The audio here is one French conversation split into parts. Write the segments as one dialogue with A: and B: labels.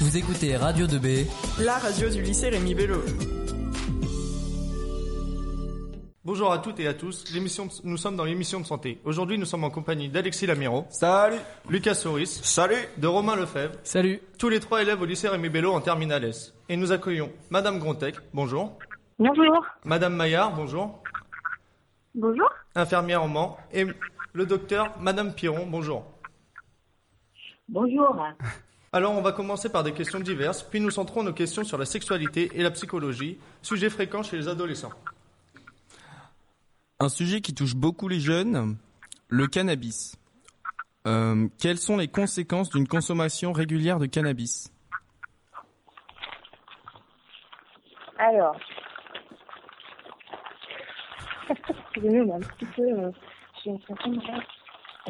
A: Vous écoutez Radio 2B,
B: la radio du lycée Rémi Bello.
C: Bonjour à toutes et à tous, l'émission, nous sommes dans l'émission de santé. Aujourd'hui, nous sommes en compagnie d'Alexis Lamiro,
D: Salut
C: Lucas Souris,
D: Salut
C: de Romain Lefebvre,
A: salut.
C: tous les trois élèves au lycée Rémi Bello en terminale S. Et nous accueillons Madame Grontec, bonjour,
E: Bonjour.
C: Madame Maillard, bonjour,
E: Bonjour.
C: infirmière Mans, et le docteur Madame Piron, bonjour.
E: Bonjour.
C: Alors, on va commencer par des questions diverses, puis nous centrons nos questions sur la sexualité et la psychologie, sujet fréquent chez les adolescents.
D: Un sujet qui touche beaucoup les jeunes, le cannabis. Euh, quelles sont les conséquences d'une consommation régulière de cannabis?
E: Alors. Excusez-moi, un petit peu. euh, je.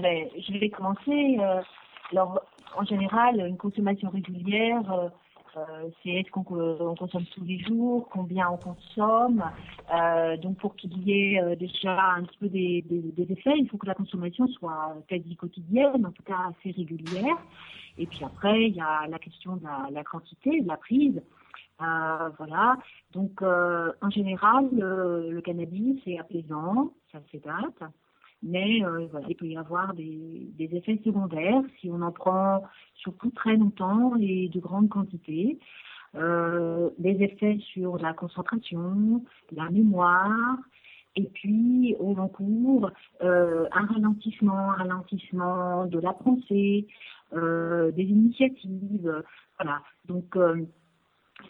E: Ben, je vais commencer. euh, alors, en général, une consommation régulière, euh, euh, c'est est-ce qu'on on consomme tous les jours, combien on consomme. Euh, donc, pour qu'il y ait euh, déjà un petit peu des, des, des effets, il faut que la consommation soit quasi quotidienne, en tout cas assez régulière. Et puis après, il y a la question de la, la quantité, de la prise. Euh, voilà. Donc, euh, en général, le, le cannabis est apaisant, ça date. Mais euh, voilà, il peut y avoir des, des effets secondaires si on en prend surtout très longtemps et de grandes quantités. Euh, des effets sur la concentration, la mémoire, et puis au long cours, euh, un ralentissement, un ralentissement de la pensée, euh, des initiatives. Voilà. Donc, euh,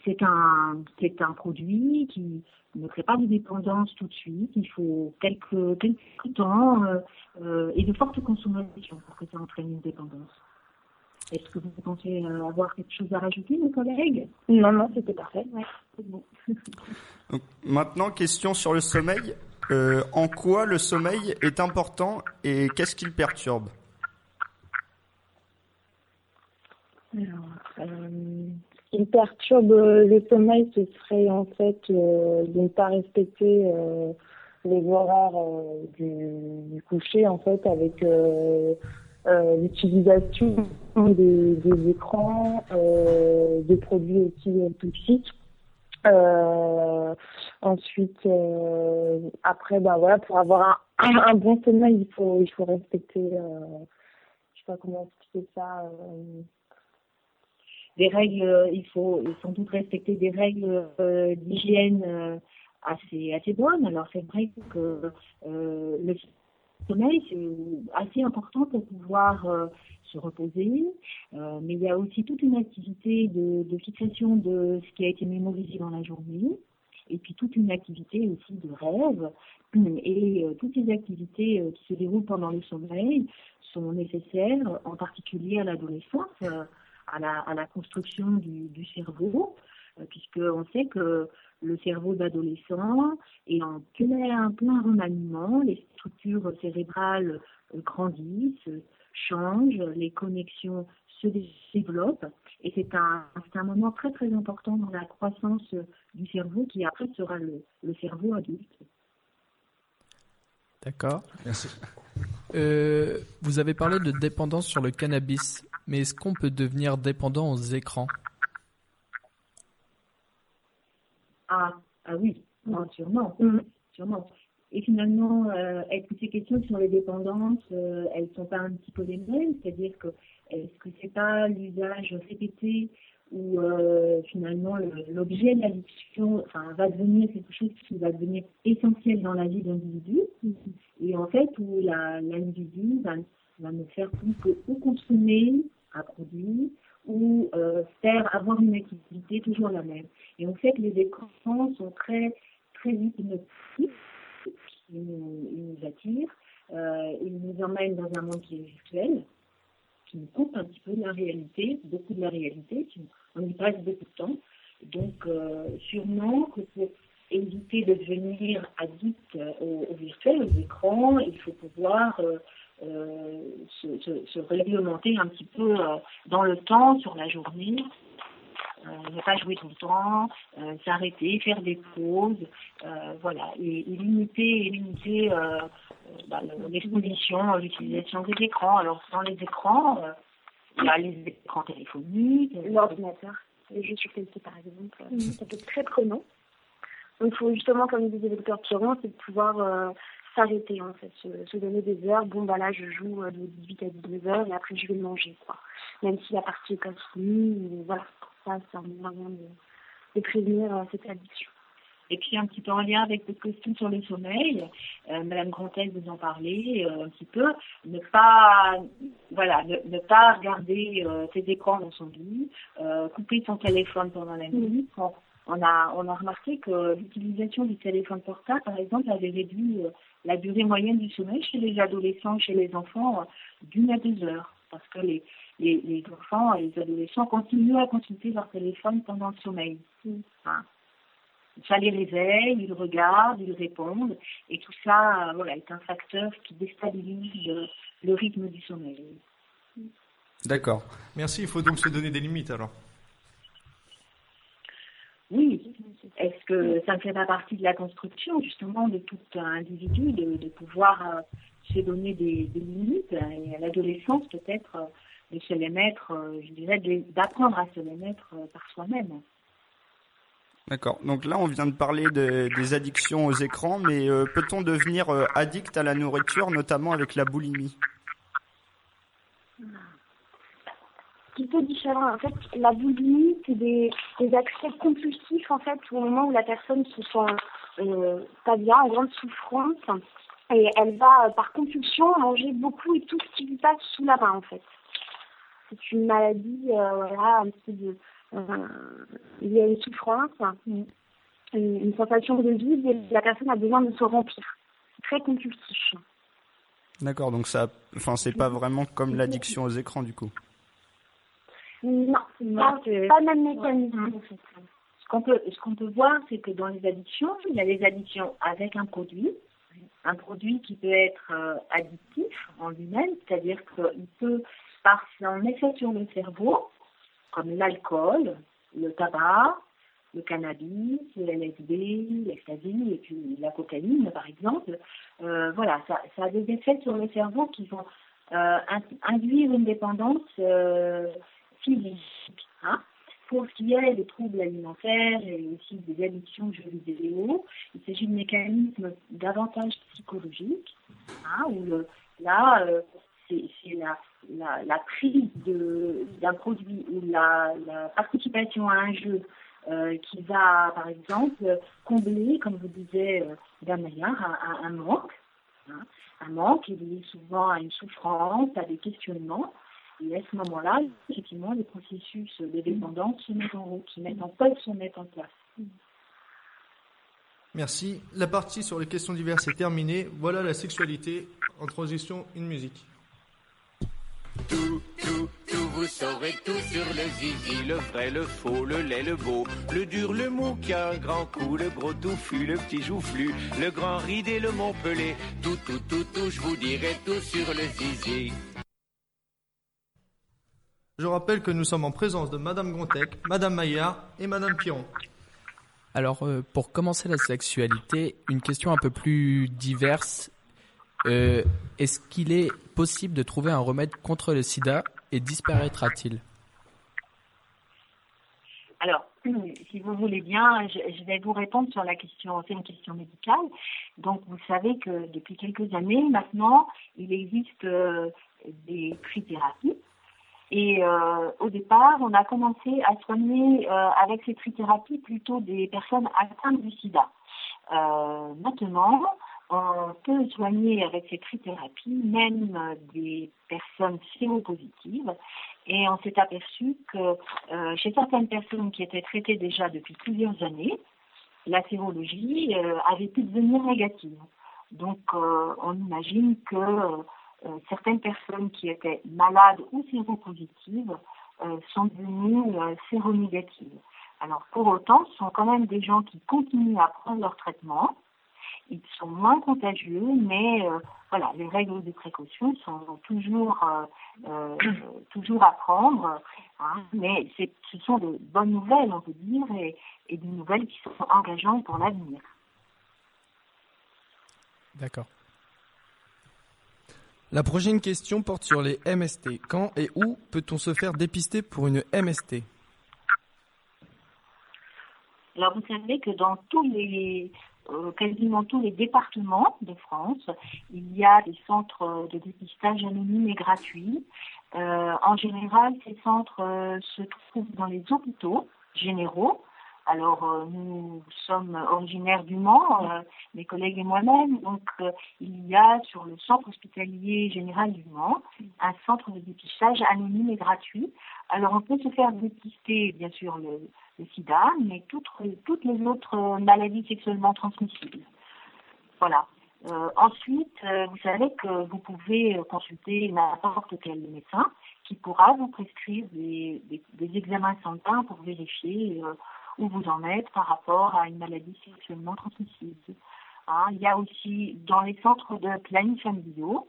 E: c'est un, c'est un produit qui ne crée pas de dépendance tout de suite. Il faut quelques, quelques temps euh, euh, et de fortes consommations pour que ça entraîne une dépendance. Est-ce que vous pensez euh, avoir quelque chose à rajouter, mes collègues? Non, non, c'était parfait. Ouais, c'est bon.
F: Donc, maintenant, question sur le sommeil. Euh, en quoi le sommeil est important et qu'est-ce qui le perturbe?
E: Alors, qui perturbe euh, le sommeil, ce serait en fait euh, de ne pas respecter euh, les horaires du, coucher, en fait, avec l'utilisation des, écrans, des produits aussi toxiques. Ensuite, après, ben voilà, pour avoir un, un bon sommeil, il faut, il faut respecter, je sais pas comment expliquer ça. Des règles, euh, il faut sans doute respecter des règles euh, d'hygiène euh, assez assez bonnes. Alors c'est vrai que le sommeil c'est assez important pour pouvoir se reposer, mais il y a aussi toute une activité de, fixation de ce qui a été mémorisé dans la journée, et puis toute une activité aussi de rêve. Et toutes ces activités qui se déroulent pendant le sommeil sont nécessaires, en particulier à l'adolescence. À la, à la construction du, du cerveau, euh, puisqu'on sait que le cerveau d'adolescent est en plein, plein remaniement, les structures cérébrales euh, grandissent, changent, les connexions se développent, et c'est un, c'est un moment très très important dans la croissance du cerveau qui après sera le, le cerveau adulte.
A: D'accord. Euh, vous avez parlé de dépendance sur le cannabis, mais est-ce qu'on peut devenir dépendant aux écrans?
E: Ah, ah oui, non, sûrement, sûrement. Et finalement, euh, est-ce que ces questions sur les dépendances, euh, elles sont pas un petit peu les mêmes? C'est-à-dire que est-ce que c'est pas l'usage répété où euh, finalement le- l'objet de l'addiction enfin, va devenir quelque chose qui va devenir essentiel dans la vie de l'individu et en fait où la- l'individu va, va ne faire que ou consommer un produit ou euh, faire avoir une activité toujours la même. Et sait que les écrans sont très très hypnotiques, ils nous, ils nous attirent, euh, ils nous emmènent dans un monde qui est virtuel, qui nous coupe un petit peu de la réalité, beaucoup de la réalité, on y passe beaucoup de temps. Donc euh, sûrement que pour éviter de devenir addict au, au virtuel, aux écrans, il faut pouvoir se, se- se réglementer un petit peu euh, dans le temps, sur la journée, euh, ne pas jouer tout le temps, euh, s'arrêter, faire des pauses, euh, voilà, et, et limiter, et limiter euh, euh, bah, le- l'exposition, l'utilisation des écrans. Alors dans les écrans, euh, Bah, les écrans téléphoniques,
G: l'ordinateur, les jeux sur PC par exemple, euh, ça peut être très prenant. Donc il faut justement, comme disait le docteur Piron, c'est de pouvoir euh, s'arrêter en fait, se, se donner des heures. Bon bah là je joue euh, de 18 à 19 heures et après je vais manger quoi. Même si la partie est pas finie, voilà, ça c'est un moyen de, de prévenir euh, cette addiction.
E: Et puis un petit peu en lien avec votre question sur le sommeil, euh, Madame Grantel vous en parlait euh, un petit peu, ne pas voilà, ne, ne pas regarder euh, ses écrans dans son lit, euh, couper son téléphone pendant la nuit. On, on a on a remarqué que l'utilisation du téléphone portable, par exemple, avait réduit euh, la durée moyenne du sommeil chez les adolescents, chez les enfants, euh, d'une à deux heures, parce que les les, les enfants et les adolescents continuent à consulter leur téléphone pendant le sommeil. Hein. Ça les réveille, ils regardent, ils répondent, et tout ça, euh, voilà, est un facteur qui déstabilise le, le rythme du sommeil.
F: D'accord.
C: Merci, il faut donc se donner des limites alors.
E: Oui. Est-ce que ça ne fait pas partie de la construction, justement, de tout individu, de, de pouvoir euh, se donner des, des limites, et à l'adolescence, peut-être, euh, de se les mettre, euh, je dirais, d'apprendre à se les mettre euh, par soi-même.
F: D'accord. Donc là, on vient de parler de- des addictions aux écrans, mais euh, peut-on devenir euh, addict à la nourriture, notamment avec la boulimie?
G: Petit peu différent. En fait, la boulimie, c'est des, des accès compulsifs, en fait, au moment où la personne se sent euh, pas bien, en grande souffrance, et elle va, euh, par compulsion, manger beaucoup et tout ce qui lui passe sous la main, en fait. C'est une maladie, euh, voilà, un petit peu. Euh, il y a une souffrance, une, une sensation de vide, et la personne a besoin de se remplir. C'est très compulsif.
F: D'accord. Donc ça, enfin, c'est pas vraiment comme l'addiction aux écrans, du coup.
G: Non,
E: Non,
G: pas,
E: c'est-
G: pas le même mécanisme, en fait.
E: Ce qu'on peut, ce qu'on peut voir, c'est que dans les addictions, il y a des addictions avec un produit, un produit qui peut être euh, addictif en lui-même, c'est-à-dire qu'il peut, par son effet sur le cerveau, comme l'alcool, le tabac, le cannabis, le LSD, l'ecstasy et puis la cocaïne, par exemple, euh, voilà, ça, ça a des effets sur le cerveau qui vont euh, in- induire une dépendance euh, physique. Hein. Pour ce qui est des troubles alimentaires et aussi des addictions aux jeux vidéo, il s'agit de mécanismes davantage psychologiques, hein, là, euh, c'est la, la, la prise d'un produit ou la, participation à un jeu euh, qui va, par exemple, combler, comme vous disiez, euh, un, manque. hein. un manque est lié souvent à une souffrance, à des questionnements. Et à ce moment-là, effectivement, les processus de dépendance se mettent en route, se mettent en peuvent se mettre en place.
C: Merci. La partie sur les questions diverses est terminée. Voilà la sexualité. En transition, une musique.
H: Tout, tout, tout, vous saurez tout sur le zizi, le vrai, le faux, le laid, le beau, le dur, le mou qui a un grand coup, le gros touffu, le petit joufflu, le grand ridé, le montpelé, tout, tout, tout, tout, je vous dirai tout sur le zizi.
C: Je rappelle que nous sommes en présence de Madame Gontec, Madame Maillard et Madame Piron.
A: Alors, euh, pour commencer la sexualité, une question un peu plus diverse. Euh, Est-ce qu'il est possible de trouver un remède contre le sida et disparaîtra-t-il?
E: Alors, si vous voulez bien, je, je vais vous répondre sur la question, c'est une question médicale. Donc, vous savez que depuis quelques années maintenant, il existe euh, des trithérapies. Et euh, au départ, on a commencé à soigner euh, avec ces trithérapies plutôt des personnes atteintes du sida. Euh, maintenant, on peut soigner avec ces trithérapies même euh, des personnes séropositives. Et on s'est aperçu que euh, chez certaines personnes qui étaient traitées déjà depuis plusieurs années, la sérologie euh, avait pu devenir négative. Donc, on imagine que certaines personnes qui étaient malades ou séropositives euh, sont devenues euh, séronégatives. Alors, pour autant, ce sont quand même des gens qui continuent à prendre leur traitement. Ils sont moins contagieux, mais euh, voilà, les règles de précaution sont toujours, euh, euh, toujours à prendre. hein. mais ce sont de bonnes nouvelles, on peut dire, et, et des nouvelles qui sont engageantes pour l'avenir.
A: D'accord.
D: La prochaine question porte sur les MST. Quand et où peut-on se faire dépister pour une MST
E: Alors vous savez que dans tous les euh, quasiment tous les départements de France, il y a des centres de dépistage anonymes et gratuits. Euh, en général, ces centres euh, se trouvent dans les hôpitaux généraux. Alors, euh, nous sommes originaires du Mans, euh, mes collègues et moi-même. Donc, euh, il y a sur le centre hospitalier général du Mans un centre de dépistage anonyme et gratuit. Alors, on peut se faire dépister, bien sûr, le, sida, mais toutes, les autres maladies sexuellement transmissibles. Voilà. Ensuite, vous savez que vous pouvez consulter n'importe quel médecin qui pourra vous prescrire des, examens sanguins pour vérifier où vous en êtes par rapport à une maladie sexuellement transmissible. Hein, il y a aussi dans les centres de planning familiaux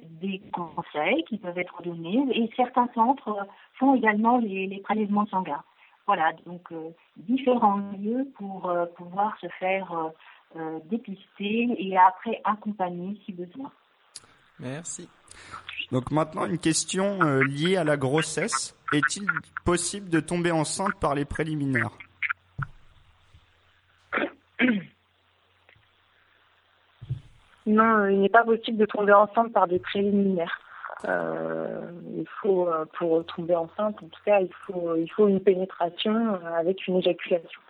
E: des conseils qui peuvent être donnés et certains centres font également les, les prélèvements sanguins. Voilà, donc euh, différents lieux pour euh, pouvoir se faire euh, dépister et après accompagner si besoin.
D: Merci.
F: Donc maintenant, une question euh, liée à la grossesse. Est-il possible de tomber enceinte par les préliminaires?
G: Non, euh, il n'est pas possible de tomber enceinte par des préliminaires. Euh, il faut, euh, pour tomber enceinte, en tout cas, il faut, il faut une pénétration avec une éjaculation.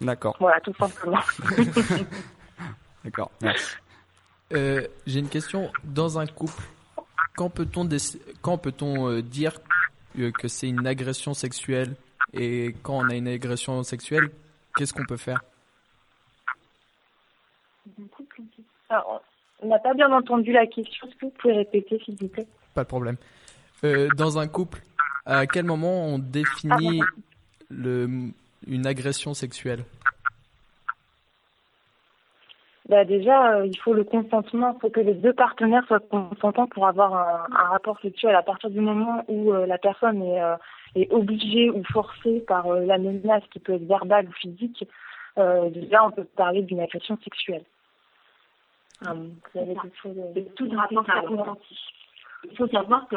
F: D'accord,
G: Voilà, tout simplement.
F: d'accord. Merci.
A: Euh, J'ai une question. Dans un couple, quand peut-on quand peut-on dire que c'est une agression sexuelle? Et quand on a une agression sexuelle, qu'est-ce qu'on peut faire?
G: On n'a pas bien entendu la question. Est-ce que vous pouvez répéter, s'il vous plaît?
A: Pas de problème. Euh, dans un couple, à quel moment on définit le, une agression sexuelle?
G: Bah Déjà, euh, il faut le consentement. Il faut que les deux partenaires soient consentants pour avoir un, un rapport sexuel. À partir du moment où euh, la personne est, euh, est obligée ou forcée par la menace qui peut être verbale ou physique, déjà, on peut parler d'une agression sexuelle. Vous avez quelque chose à-
E: C'est tout rapport à consenti. Il faut savoir que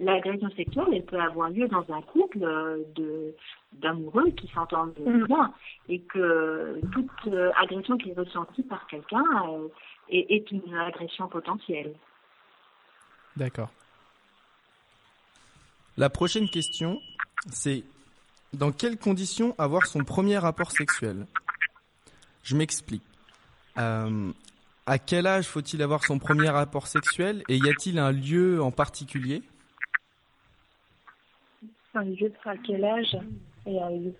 E: l'agression sexuelle, elle peut avoir lieu dans un couple euh, de d'amoureux qui s'entendent
G: Mm.
E: bien et que toute euh, agression qui est ressentie par quelqu'un euh, est, est une agression potentielle.
A: D'accord.
D: La prochaine question, c'est dans quelles conditions avoir son premier rapport sexuel? Je m'explique. Euh, à quel âge faut-il avoir son premier rapport sexuel et y a-t-il un lieu en particulier?
G: Un lieu à quel âge? Et un lieu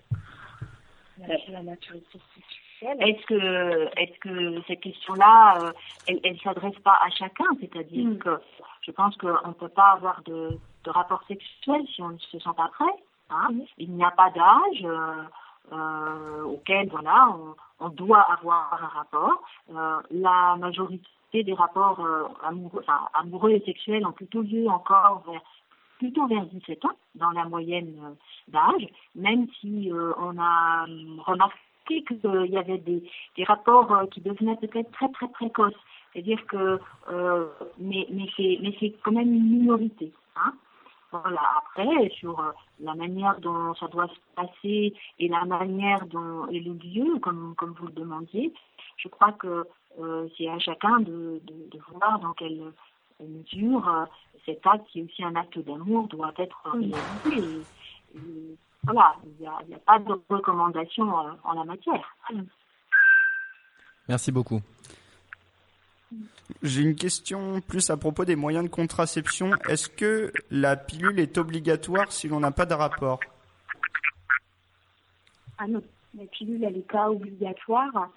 G: la, maturité sexuelle.
E: Est-ce que, est-ce que cette question-là, euh, elle, elle s'adresse pas à chacun? C'est-à-dire
G: Mm.
E: que je pense qu'on ne peut pas avoir de, de rapport sexuel si on ne se sent pas prêt. Hein?
G: Mm.
E: Il n'y a pas d'âge euh, euh, auquel voilà on, on doit avoir un rapport. Euh, la majorité des rapports euh, amoureux, enfin, amoureux et sexuels ont plutôt lieu encore vers plutôt vers 17 ans dans la moyenne euh, d'âge, même si euh, on a remarqué qu'il y avait des, des rapports qui devenaient peut-être très très précoces. C'est-à-dire que, euh, mais, mais c'est mais c'est quand même une minorité. Hein. Voilà. Après, sur euh, la manière dont ça doit se passer et la manière dont et le lieu, comme comme vous le demandiez, je crois que euh, c'est à chacun de, de, de voir dans quelle mesure euh, cet acte, qui est aussi un acte d'amour, doit être réalisé. Et, et voilà, il n'y a, il y a pas de recommandation en la matière.
D: Merci beaucoup.
F: J'ai une question plus à propos des moyens de contraception. Est-ce que la pilule est obligatoire si l'on n'a pas de rapport?
I: Ah non, la pilule, elle n'est pas obligatoire.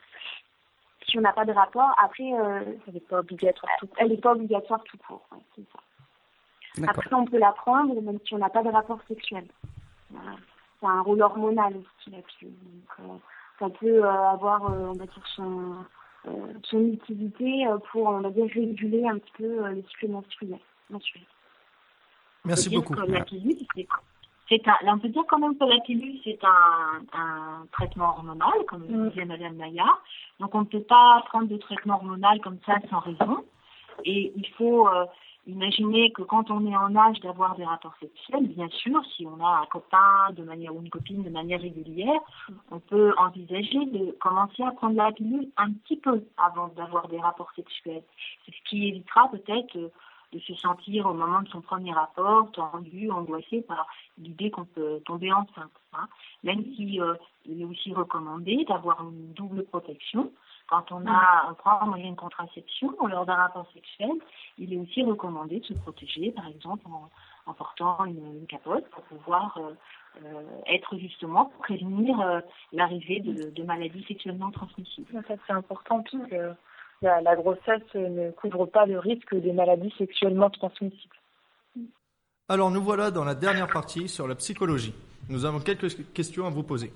I: Si on n'a pas de rapport, après, euh,
G: Elle n'est pas obligatoire tout
I: elle n'est pas obligatoire tout court. ouais, c'est ça. Après, on peut la prendre même si on n'a pas de rapport sexuel. Voilà. C'est un rôle hormonal aussi, la pilule. Donc, euh, ça peut euh, avoir, euh, on va dire, son, euh, son utilité euh, pour, on va dire, réguler un petit peu euh, les cycles menstruels. menstruels.
C: Merci beaucoup.
E: que la pilule, c'est- c'est un, là, on peut dire quand même que la pilule, c'est un, un traitement hormonal, comme
G: Mm.
E: disait Madame Maillard. Donc, on ne peut pas prendre de traitement hormonal comme ça sans raison. Et il faut euh, imaginer que quand on est en âge d'avoir des rapports sexuels, bien sûr, si on a un copain de manière ou une copine de manière régulière, on peut envisager de commencer à prendre la pilule un petit peu avant d'avoir des rapports sexuels. C'est ce qui évitera peut-être euh, de se sentir au moment de son premier rapport tendu, angoissé par l'idée qu'on peut tomber enceinte. hein. Même si euh, il est aussi recommandé d'avoir une double protection. Quand on a on prend un moyen de contraception lors d'un rapport sexuel, il est aussi recommandé de se protéger, par exemple en, en portant une, une capote pour pouvoir euh, euh, être justement pour prévenir euh, l'arrivée de, de maladies sexuellement transmissibles.
G: En fait, c'est important puisque la, la grossesse ne couvre pas le risque des maladies sexuellement transmissibles.
C: Alors nous voilà dans la dernière partie sur la psychologie. Nous avons quelques questions à vous poser.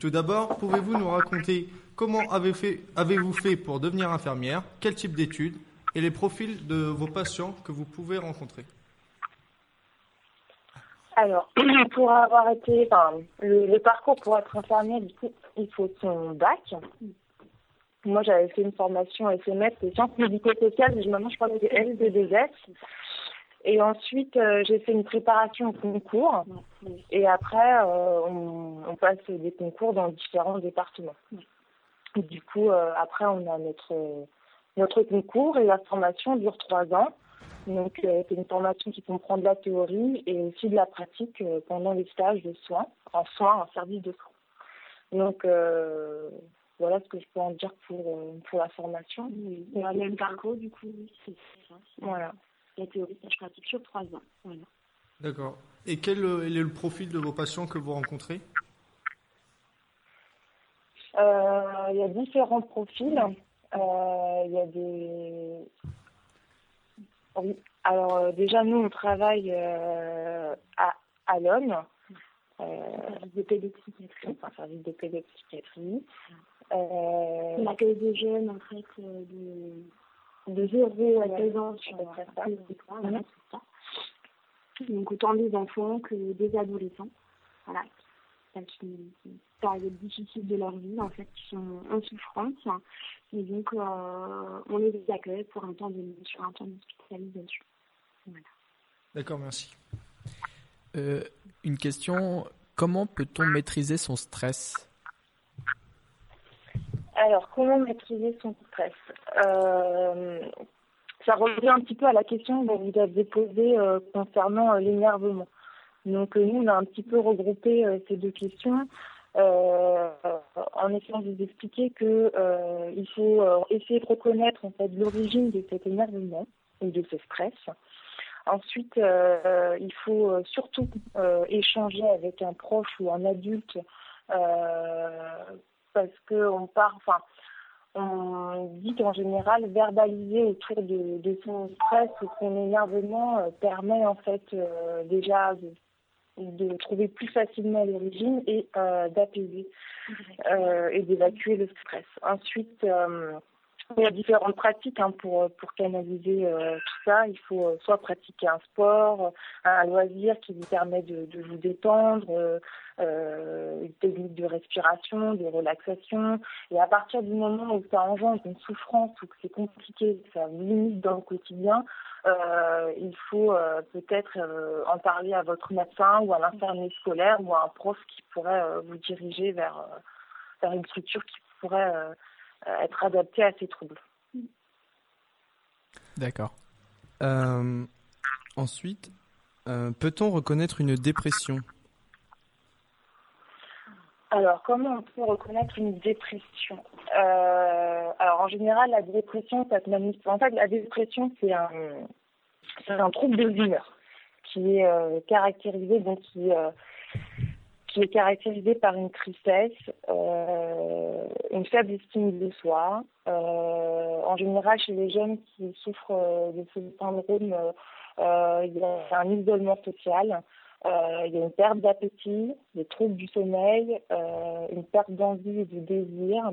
C: Tout d'abord, pouvez-vous nous raconter comment avez fait- avez-vous fait pour devenir infirmière, quel type d'études? Et les profils de vos patients que vous pouvez rencontrer?
G: Alors, pour avoir été, enfin, le, parcours pour être infirmière, du coup, il faut son bac. Moi, j'avais fait une formation SMS, c'est sciences médico-sociales, maintenant, je crois que c'est LD2S. Et ensuite, euh, j'ai fait une préparation au concours. Et après, euh, on passe des concours dans différents départements. Et du coup, euh, après, on a notre, notre concours et la formation dure trois ans. Donc, euh, c'est une formation qui comprend de la théorie et aussi de la pratique euh, pendant les stages de soins, en soins, en service de soins. Donc, euh, voilà ce que je peux en dire pour, pour la formation.
I: Oui, c'est le même parcours, du coup, oui, c'est ça.
G: Voilà.
I: La théorie, stage pratique sur trois ans. Voilà.
C: D'accord. Et quel est le profil de vos patients que vous rencontrez?
G: Euh, Il y a différents profils. Euh, Il y a des. Oui. Alors, euh, déjà, nous, on travaille euh, à, à l'homme. Euh,
I: Service de pédopsychiatrie.
G: enfin, service de pédopsychiatrie. Euh,
I: L'accueil des jeunes, en fait, euh, de, de 0 à 16 ans sur. Donc, autant des enfants que des adolescents. Voilà. Qui une période difficile de leur vie, en fait, qui sont en souffrance. Et donc, euh, on les accueille pour un temps de, sur un temps d'hospitalisation. Voilà.
C: D'accord, merci.
A: Euh, une question, comment peut-on maîtriser son stress?
G: Alors, comment maîtriser son stress? Euh, Ça revient un petit peu à la question que vous avez posée euh, concernant euh, l'énervement. Donc, euh, nous, on a un petit peu regroupé euh, ces deux questions euh, en essayant de vous expliquer que euh, il faut essayer de reconnaître en fait l'origine de cet énervement ou de ce stress. Ensuite, il faut surtout échanger avec un proche ou un adulte parce que on part, enfin, on dit qu'en général, verbaliser autour de, son stress ou son énervement permet en fait déjà de, de trouver plus facilement l'origine et euh, d'apaiser euh, et d'évacuer le stress. Ensuite, euh, il y a différentes pratiques hein, pour, pour canaliser euh, tout ça. Il faut euh, soit pratiquer un sport, un loisir qui vous permet de, de vous détendre, euh, euh, une technique de respiration, de relaxation. Et à partir du moment où ça engendre une souffrance ou que c'est compliqué, que ça limite dans le quotidien, euh, il faut euh, peut-être euh, en parler à votre médecin ou à l'infirmier scolaire ou à un prof qui pourrait euh, vous diriger vers, euh, vers une structure qui pourrait euh, être adaptée à ces troubles.
A: D'accord.
D: Euh, ensuite, euh, peut-on reconnaître une dépression?
G: Alors, comment on peut reconnaître une dépression? Euh, Alors, en général, la dépression, ça se manifeste. En fait, la dépression, c'est un, c'est un trouble de l'humeur qui est euh, caractérisé, donc qui, euh, qui est caractérisé par une tristesse, euh, une faible estime de soi. Euh, en général, chez les jeunes qui souffrent euh, de ce syndrome, il y a un isolement social. Il y a une perte d'appétit, des troubles du sommeil, une perte d'envie et de désir,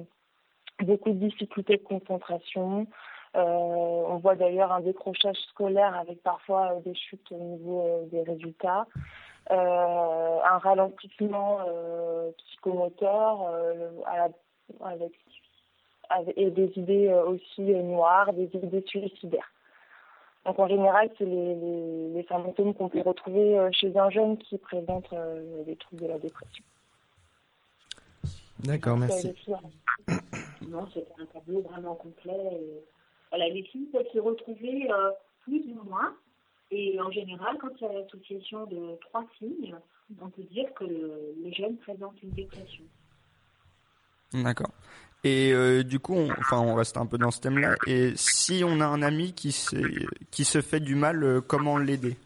G: beaucoup de difficultés de concentration. On voit d'ailleurs un décrochage scolaire avec parfois des chutes au niveau des résultats, un ralentissement euh, psychomoteur euh, à la- avec, avec- et des idées euh, aussi euh, noires, des idées suicidaires. Donc en général, c'est les, les, les symptômes qu'on peut retrouver euh, chez un jeune qui présente euh, des troubles de la dépression.
D: D'accord, merci.
E: Non, c'est un tableau vraiment complet. Et, voilà, les signes peuvent se retrouver euh, plus ou moins. Et en général, quand il y a l'association de trois signes, on peut dire que le, le jeune présente une dépression.
F: D'accord. Et euh, du coup, on, enfin, on reste un peu dans ce thème-là. Et si on a un ami qui se, qui se fait du mal, euh, comment l'aider?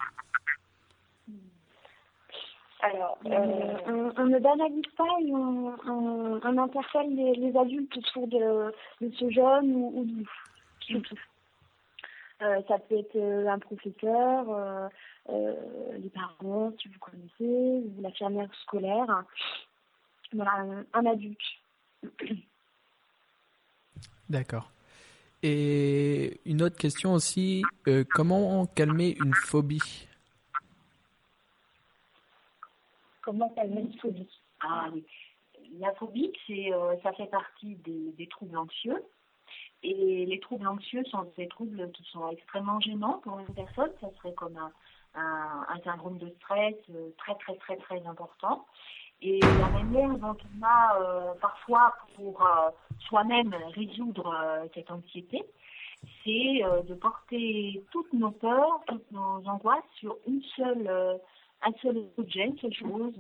I: Alors, euh, on, on ne banalise pas et on, on, on interpelle les, les adultes autour de, de ce jeune ou, ou de nous, ça peut être euh, un professeur, euh, euh, les parents, si vous connaissez, ou l'infirmière scolaire. Voilà, un, un adulte.
A: D'accord. Et une autre question aussi, euh, comment calmer une phobie?
E: Comment calmer une phobie? Ah oui. La phobie, c'est, euh, ça fait partie des, des troubles anxieux. Et les troubles anxieux sont des troubles qui sont extrêmement gênants pour une personne. Ça serait comme un, syndrome de stress euh, très très très très important. Et la manière dont on a euh, parfois pour euh, soi-même résoudre cette anxiété, c'est de porter toutes nos peurs, toutes nos angoisses sur une seule, un seul objet, une seule chose.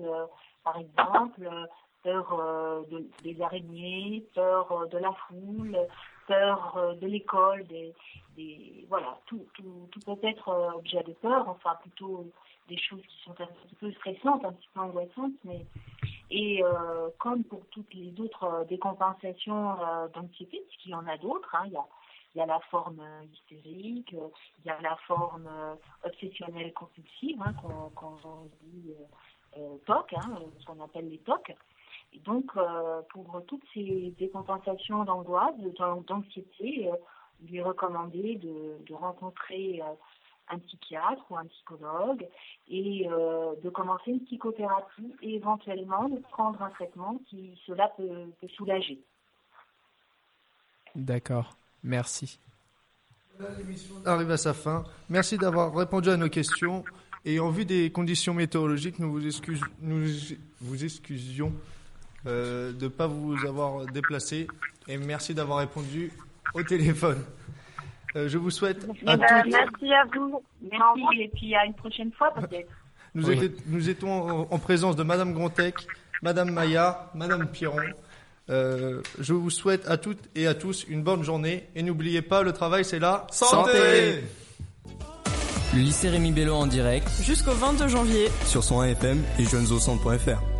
E: par exemple, peur euh, de- des araignées, peur euh, de la foule, peur euh, de l'école, des, voilà, tout, tout, peut être objet de peur, enfin plutôt des choses qui sont un petit peu stressantes, un petit peu angoissantes, mais et comme pour toutes les autres décompensations euh, d'anxiété, puisqu'il y en a d'autres, hein, il y a il y a la forme hystérique, il y a la forme obsessionnelle compulsive, hein, qu'on dit euh, TOC, hein, ce qu'on appelle les TOC. Et donc, euh, pour toutes ces décompensations d'angoisse, d'an- d'anxiété, euh, il est recommandé de, de rencontrer euh, un psychiatre ou un psychologue et euh, de commencer une psychothérapie et éventuellement de prendre un traitement qui cela peut, peut soulager.
A: D'accord, merci.
C: arrive à sa fin. Merci d'avoir répondu à nos questions. Et en vue des conditions météorologiques, nous vous, excuse- nous vous excusions euh, de ne pas vous avoir déplacé. Et merci d'avoir répondu au téléphone. Euh, je vous souhaite à
I: ben,
C: toutes.
I: merci à vous.
E: Merci et puis à une prochaine fois peut-être.
C: Nous,
A: Oui.
C: étions, nous étions en, en présence de Madame Grontec, Madame Maillard, Madame Piron. Euh, je vous souhaite à toutes et à tous une bonne journée. Et n'oubliez pas, le travail, c'est la
D: Santé
J: Le lycée Rémi Bello en direct
B: Jusqu'au 22 janvier.
J: sur son FM et jeunesaucentre.fr.